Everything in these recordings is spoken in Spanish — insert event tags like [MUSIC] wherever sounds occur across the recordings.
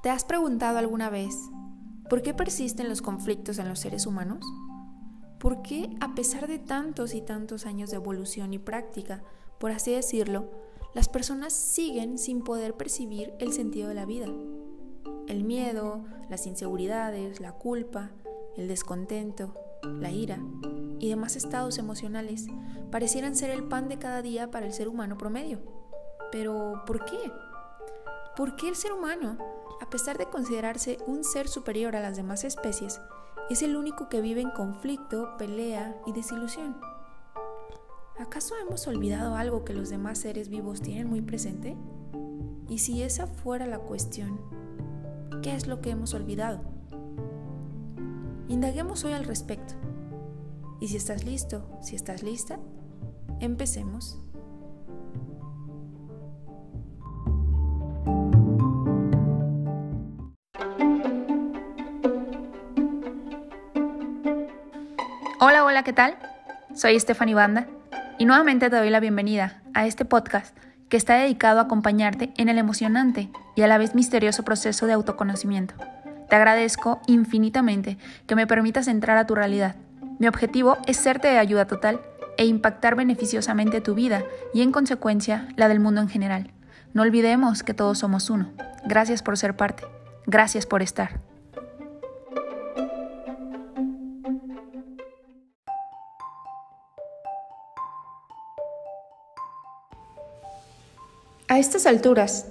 ¿Te has preguntado alguna vez por qué persisten los conflictos en los seres humanos? ¿Por qué, a pesar de tantos y tantos años de evolución y práctica, por así decirlo, las personas siguen sin poder percibir el sentido de la vida? El miedo, las inseguridades, la culpa, el descontento, la ira y demás estados emocionales parecieran ser el pan de cada día para el ser humano promedio. Pero, ¿por qué? ¿Por qué el ser humano a pesar de considerarse un ser superior a las demás especies, es el único que vive en conflicto, pelea y desilusión. ¿Acaso hemos olvidado algo que los demás seres vivos tienen muy presente? Y si esa fuera la cuestión, ¿qué es lo que hemos olvidado? Indaguemos hoy al respecto. Y si estás listo, si estás lista, empecemos. Hola, ¿qué tal? Soy Stephanie Banda y nuevamente te doy la bienvenida a este podcast que está dedicado a acompañarte en el emocionante y a la vez misterioso proceso de autoconocimiento. Te agradezco infinitamente que me permitas entrar a tu realidad. Mi objetivo es serte de ayuda total e impactar beneficiosamente tu vida y en consecuencia la del mundo en general. No olvidemos que todos somos uno. Gracias por ser parte. Gracias por estar. A estas alturas,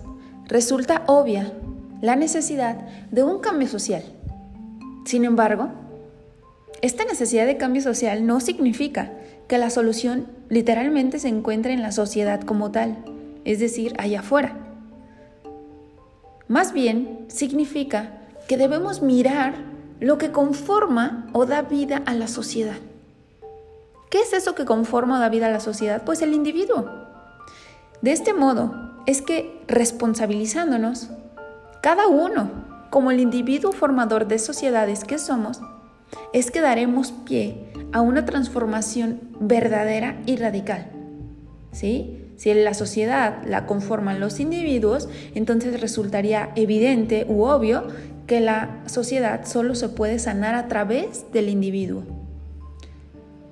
resulta obvia la necesidad de un cambio social. Sin embargo, esta necesidad de cambio social no significa que la solución literalmente se encuentre en la sociedad como tal, es decir, allá afuera. Más bien, significa que debemos mirar lo que conforma o da vida a la sociedad. ¿Qué es eso que conforma o da vida a la sociedad? Pues el individuo. De este modo, es que responsabilizándonos, cada uno, como el individuo formador de sociedades que somos, es que daremos pie a una transformación verdadera y radical. ¿Sí? Si la sociedad la conforman los individuos, entonces resultaría evidente u obvio que la sociedad solo se puede sanar a través del individuo.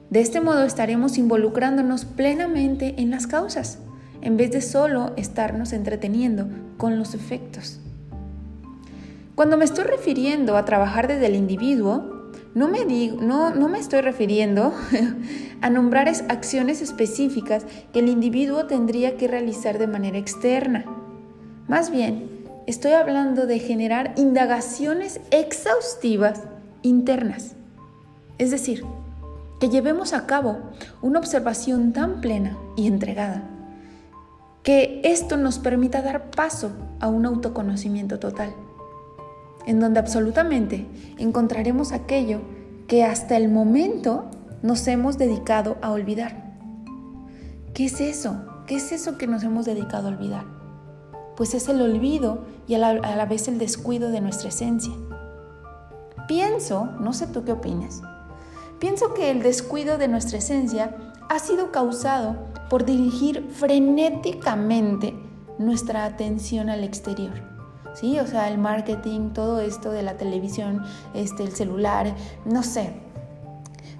De este modo estaremos involucrándonos plenamente en las causas en vez de solo estarnos entreteniendo con los efectos. Cuando me estoy refiriendo a trabajar desde el individuo, no me, digo, no, no me estoy refiriendo [LAUGHS] a nombrar acciones específicas que el individuo tendría que realizar de manera externa. Más bien, estoy hablando de generar indagaciones exhaustivas internas. Es decir, que llevemos a cabo una observación tan plena y entregada que esto nos permita dar paso a un autoconocimiento total, en donde absolutamente encontraremos aquello que hasta el momento nos hemos dedicado a olvidar. ¿Qué es eso? ¿Qué es eso que nos hemos dedicado a olvidar? Pues es el olvido y a la, vez el descuido de nuestra esencia. Pienso, no sé tú qué opinas, pienso que el descuido de nuestra esencia ha sido causado por dirigir frenéticamente nuestra atención al exterior. ¿Sí? O sea, el marketing, todo esto de la televisión, este, el celular, no sé.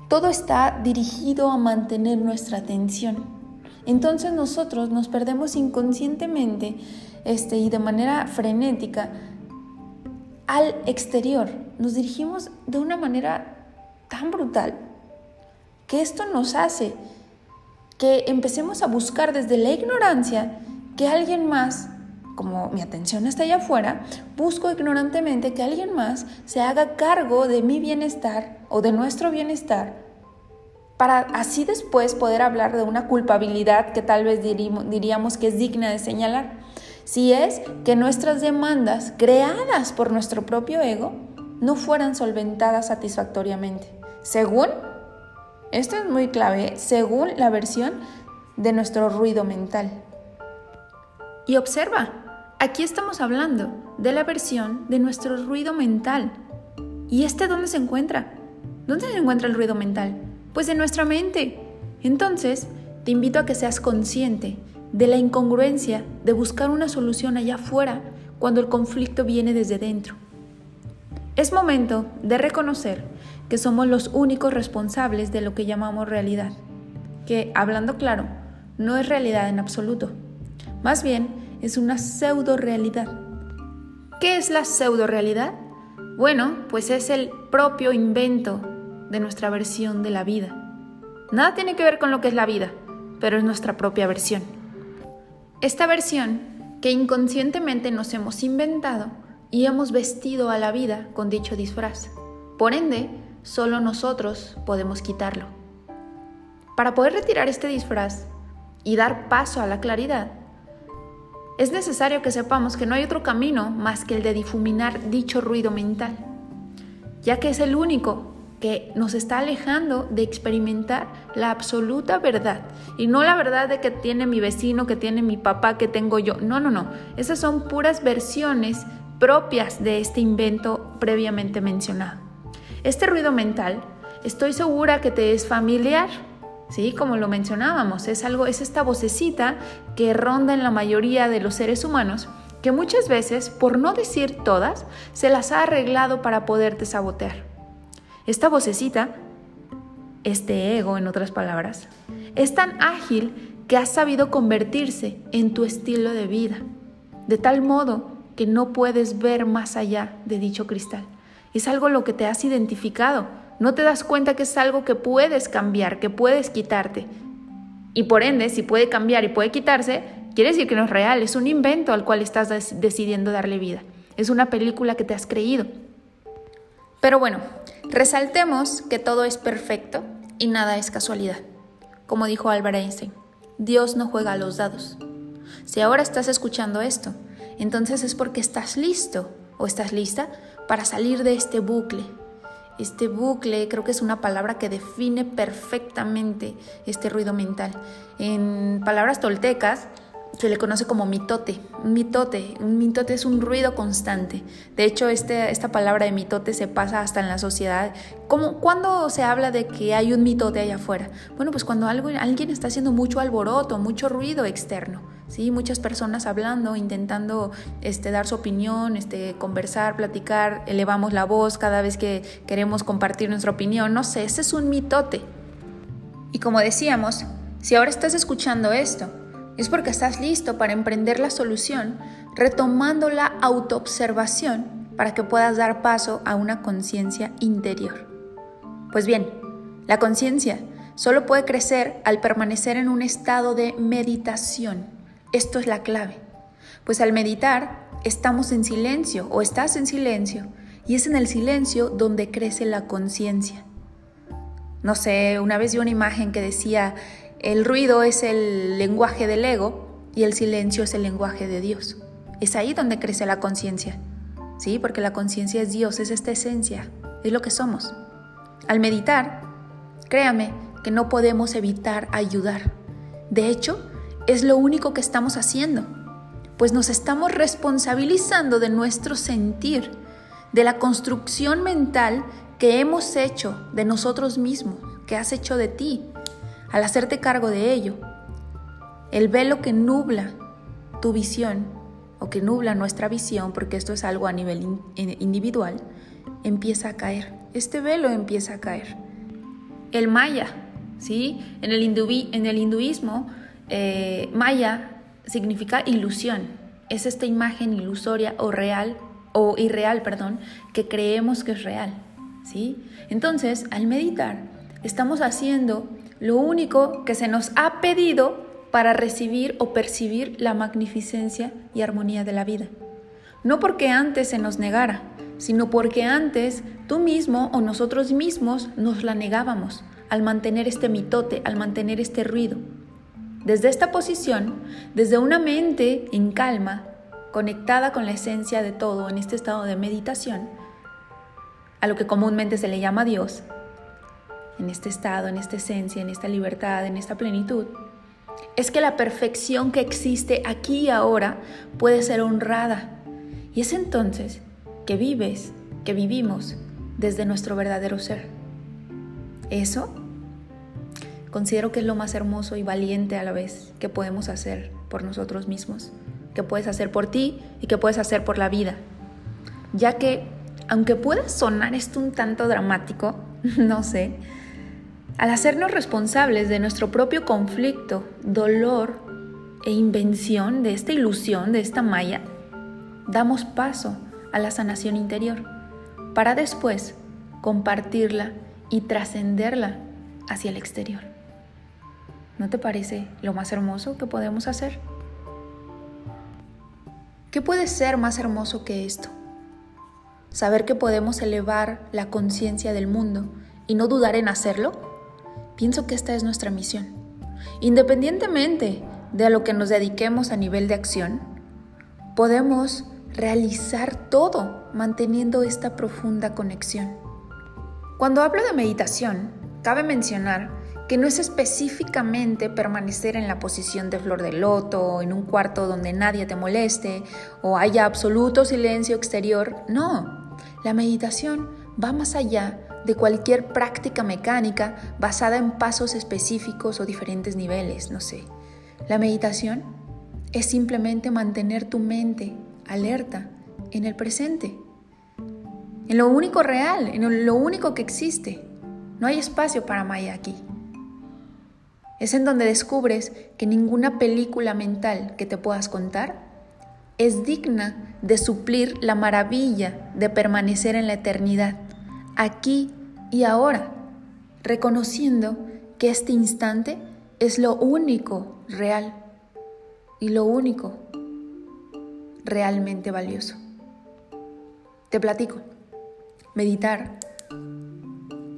Todo está dirigido a mantener nuestra atención. Entonces nosotros nos perdemos inconscientemente este, y de manera frenética al exterior. Nos dirigimos de una manera tan brutal que esto nos hace que empecemos a buscar desde la ignorancia que alguien más, como mi atención está allá afuera, busco ignorantemente que alguien más se haga cargo de mi bienestar o de nuestro bienestar para así después poder hablar de una culpabilidad que tal vez diríamos que es digna de señalar. Si es que nuestras demandas creadas por nuestro propio ego no fueran solventadas satisfactoriamente, según esto es muy clave según la versión de nuestro ruido mental. Y observa, aquí estamos hablando de la versión de nuestro ruido mental. ¿Y este dónde se encuentra? ¿Dónde se encuentra el ruido mental? Pues en nuestra mente. Entonces, te invito a que seas consciente de la incongruencia de buscar una solución allá afuera cuando el conflicto viene desde dentro. Es momento de reconocer que somos los únicos responsables de lo que llamamos realidad, que, hablando claro, no es realidad en absoluto. Más bien, es una pseudo realidad. ¿Qué es la pseudo realidad? Bueno, pues es el propio invento de nuestra versión de la vida. Nada tiene que ver con lo que es la vida, pero es nuestra propia versión. Esta versión que inconscientemente nos hemos inventado y hemos vestido a la vida con dicho disfraz. Por ende, solo nosotros podemos quitarlo. Para poder retirar este disfraz y dar paso a la claridad, es necesario que sepamos que no hay otro camino más que el de difuminar dicho ruido mental, ya que es el único que nos está alejando de experimentar la absoluta verdad. Y no la verdad de que tiene mi vecino, que tiene mi papá, que tengo yo. No, no, no. Esas son puras versiones propias de este invento previamente mencionado. Este ruido mental, estoy segura que te es familiar. Sí, como lo mencionábamos, es algo es esta vocecita que ronda en la mayoría de los seres humanos que muchas veces, por no decir todas, se las ha arreglado para poderte sabotear. Esta vocecita, este ego en otras palabras, es tan ágil que ha sabido convertirse en tu estilo de vida, de tal modo que no puedes ver más allá de dicho cristal. Es algo lo que te has identificado. No te das cuenta que es algo que puedes cambiar, que puedes quitarte. Y por ende, si puede cambiar y puede quitarse, quiere decir que no es real, es un invento al cual estás decidiendo darle vida. Es una película que te has creído. Pero bueno, Resaltemos que todo es perfecto y nada es casualidad. Como dijo Albert Einstein, Dios no juega a los dados. Si ahora estás escuchando esto, entonces es porque estás listo o estás lista para salir de este bucle. Este bucle creo que es una palabra que define perfectamente este ruido mental. En palabras toltecas, se le conoce como mitote. Un mitote, un mitote es un ruido constante. De hecho, este, esta palabra de mitote se pasa hasta en la sociedad. ¿Cómo, ¿Cuándo se habla de que hay un mitote allá afuera? Bueno, pues cuando alguien está haciendo mucho alboroto, mucho ruido externo. ¿Sí? Muchas personas hablando, intentando este, dar su opinión, este, conversar, platicar, elevamos la voz cada vez que queremos compartir nuestra opinión. No sé, ese es un mitote. Y como decíamos, si ahora estás escuchando esto, es porque estás listo para emprender la solución, retomando la autoobservación para que puedas dar paso a una conciencia interior. Pues bien, la conciencia solo puede crecer al permanecer en un estado de meditación. Esto es la clave. Pues al meditar estamos en silencio o estás en silencio y es en el silencio donde crece la conciencia. No sé, una vez vi una imagen que decía, el ruido es el lenguaje del ego y el silencio es el lenguaje de Dios. Es ahí donde crece la conciencia. ¿Sí? Porque la conciencia es Dios, es esta esencia, es lo que somos. Al meditar, créame que no podemos evitar ayudar. De hecho, es lo único que estamos haciendo, pues nos estamos responsabilizando de nuestro sentir, de la construcción mental que hemos hecho de nosotros mismos, que has hecho de ti, al hacerte cargo de ello, el velo que nubla tu visión o que nubla nuestra visión, porque esto es algo a nivel individual, empieza a caer. Este velo empieza a caer. El maya, ¿sí? En el, en el hinduismo, eh, maya significa ilusión. Es esta imagen ilusoria o real o irreal, perdón, que creemos que es real, ¿sí? Entonces, al meditar, estamos haciendo lo único que se nos ha pedido para recibir o percibir la magnificencia y armonía de la vida. No porque antes se nos negara, sino porque antes tú mismo o nosotros mismos nos la negábamos al mantener este mitote, al mantener este ruido. Desde esta posición, desde una mente en calma, conectada con la esencia de todo en este estado de meditación, a lo que comúnmente se le llama Dios, en este estado, en esta esencia, en esta libertad, en esta plenitud, es que la perfección que existe aquí y ahora puede ser honrada. Y es entonces que vives, que vivimos desde nuestro verdadero ser. Eso considero que es lo más hermoso y valiente a la vez que podemos hacer por nosotros mismos, que puedes hacer por ti y que puedes hacer por la vida. Ya que, aunque pueda sonar esto un tanto dramático, [LAUGHS] no sé, al hacernos responsables de nuestro propio conflicto, dolor e invención de esta ilusión, de esta malla, damos paso a la sanación interior para después compartirla y trascenderla hacia el exterior. ¿No te parece lo más hermoso que podemos hacer? ¿Qué puede ser más hermoso que esto? Saber que podemos elevar la conciencia del mundo y no dudar en hacerlo. Pienso que esta es nuestra misión. Independientemente de a lo que nos dediquemos a nivel de acción, podemos realizar todo manteniendo esta profunda conexión. Cuando hablo de meditación, cabe mencionar que no es específicamente permanecer en la posición de flor de loto, en un cuarto donde nadie te moleste o haya absoluto silencio exterior. No, la meditación va más allá de cualquier práctica mecánica basada en pasos específicos o diferentes niveles, no sé. La meditación es simplemente mantener tu mente alerta en el presente, en lo único real, en lo único que existe. No hay espacio para Maya aquí. Es en donde descubres que ninguna película mental que te puedas contar es digna de suplir la maravilla de permanecer en la eternidad, aquí y ahora, reconociendo que este instante es lo único real y lo único realmente valioso. Te platico. Meditar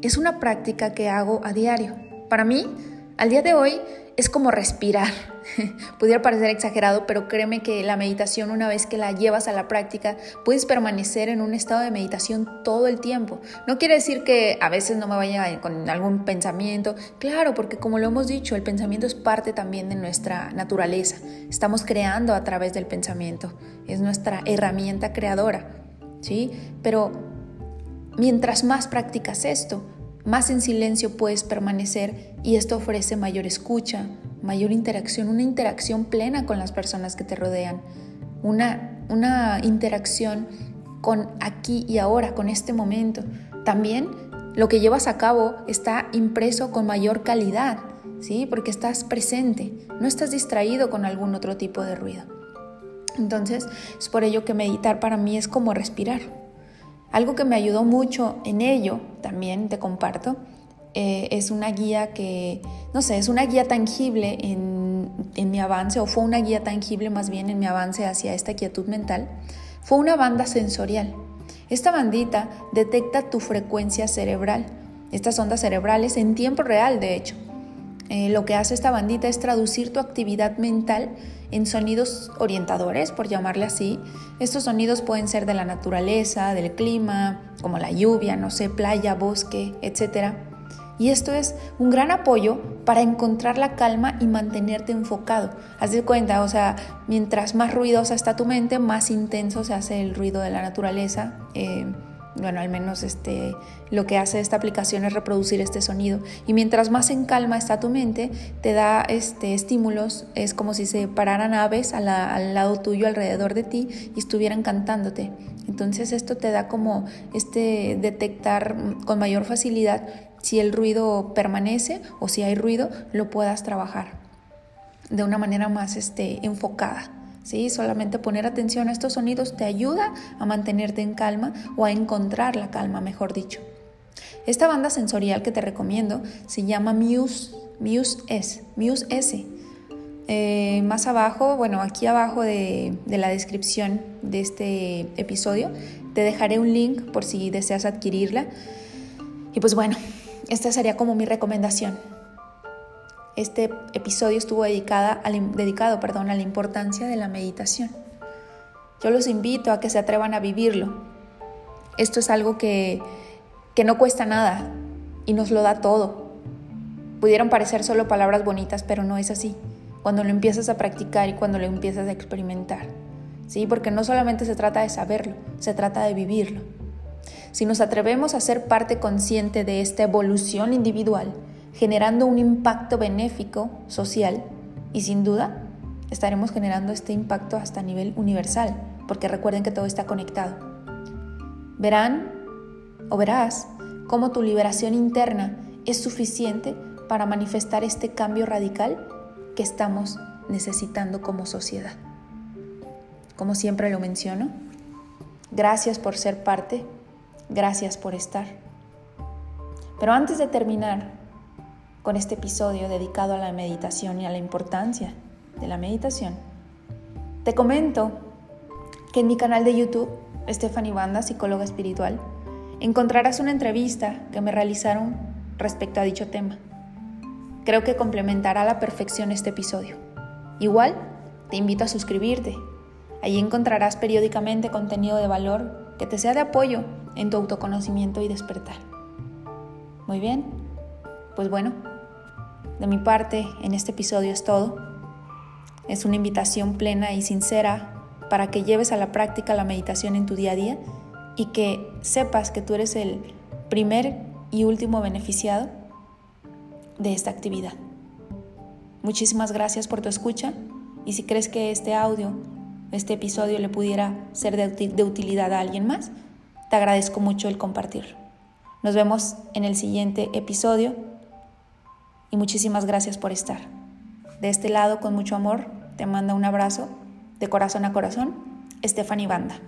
es una práctica que hago a diario. Para mí, al día de hoy es como respirar. [LAUGHS] Pudiera parecer exagerado, pero créeme que la meditación, una vez que la llevas a la práctica, puedes permanecer en un estado de meditación todo el tiempo. No quiere decir que a veces no me vaya con algún pensamiento. Claro, porque como lo hemos dicho, el pensamiento es parte también de nuestra naturaleza. Estamos creando a través del pensamiento. Es nuestra herramienta creadora. ¿Sí? Pero mientras más practicas esto, más en silencio puedes permanecer y esto ofrece mayor escucha, mayor interacción, una interacción plena con las personas que te rodean, una, una interacción con aquí y ahora, con este momento. También lo que llevas a cabo está impreso con mayor calidad, ¿sí? Porque estás presente, no estás distraído con algún otro tipo de ruido. Entonces, es por ello que meditar para mí es como respirar. Algo que me ayudó mucho en ello, también te comparto, eh, es una guía que, no sé, es una guía tangible en, en mi avance, o fue una guía tangible más bien en mi avance hacia esta quietud mental, fue una banda sensorial. Esta bandita detecta tu frecuencia cerebral, estas ondas cerebrales en tiempo real, de hecho. Eh, lo que hace esta bandita es traducir tu actividad mental en sonidos orientadores, por llamarle así. Estos sonidos pueden ser de la naturaleza, del clima, como la lluvia, no sé, playa, bosque, etc. Y esto es un gran apoyo para encontrar la calma y mantenerte enfocado. Haz de cuenta, o sea, mientras más ruidosa está tu mente, más intenso se hace el ruido de la naturaleza. Eh, bueno, al menos este, lo que hace esta aplicación es reproducir este sonido. Y mientras más en calma está tu mente, te da este, estímulos, es como si se pararan aves al lado tuyo, alrededor de ti, y estuvieran cantándote. Entonces esto te da como este detectar con mayor facilidad si el ruido permanece o si hay ruido, lo puedas trabajar de una manera más este, enfocada. ¿Sí? Solamente poner atención a estos sonidos te ayuda a mantenerte en calma o a encontrar la calma, mejor dicho. Esta banda sensorial que te recomiendo se llama Muse, Muse S, Muse S. Eh, más abajo, bueno, aquí abajo de, de la descripción de este episodio, te dejaré un link por si deseas adquirirla. Y pues bueno, esta sería como mi recomendación. Este episodio estuvo dedicada dedicado perdón, a la importancia de la meditación. Yo los invito a que se atrevan a vivirlo. Esto es algo que, que no cuesta nada y nos lo da todo. Pudieron parecer solo palabras bonitas, pero no es así. Cuando lo empiezas a practicar y cuando lo empiezas a experimentar. ¿Sí? Porque no solamente se trata de saberlo, se trata de vivirlo. Si nos atrevemos a ser parte consciente de esta evolución individual, generando un impacto benéfico social y sin duda estaremos generando este impacto hasta nivel universal, porque recuerden que todo está conectado. Verán o verás cómo tu liberación interna es suficiente para manifestar este cambio radical que estamos necesitando como sociedad. Como siempre lo menciono, gracias por ser parte, gracias por estar. Pero antes de terminar con este episodio dedicado a la meditación y a la importancia de la meditación, te comento que en mi canal de YouTube, Stephanie Banda, psicóloga espiritual, encontrarás una entrevista que me realizaron respecto a dicho tema. Creo que complementará a la perfección este episodio. Igual, te invito a suscribirte. Allí encontrarás periódicamente contenido de valor que te sea de apoyo en tu autoconocimiento y despertar. Muy bien, pues bueno, de mi parte en este episodio es todo. Es una invitación plena y sincera para que lleves a la práctica la meditación en tu día a día y que sepas que tú eres el primer y último beneficiado de esta actividad. Muchísimas gracias por tu escucha y si crees que este audio, este episodio le pudiera ser de, utilidad a alguien más, te agradezco mucho el compartirlo. Nos vemos en el siguiente episodio y muchísimas gracias por estar. De este lado, con mucho amor, te manda un abrazo de corazón a corazón, Stephanie Banda.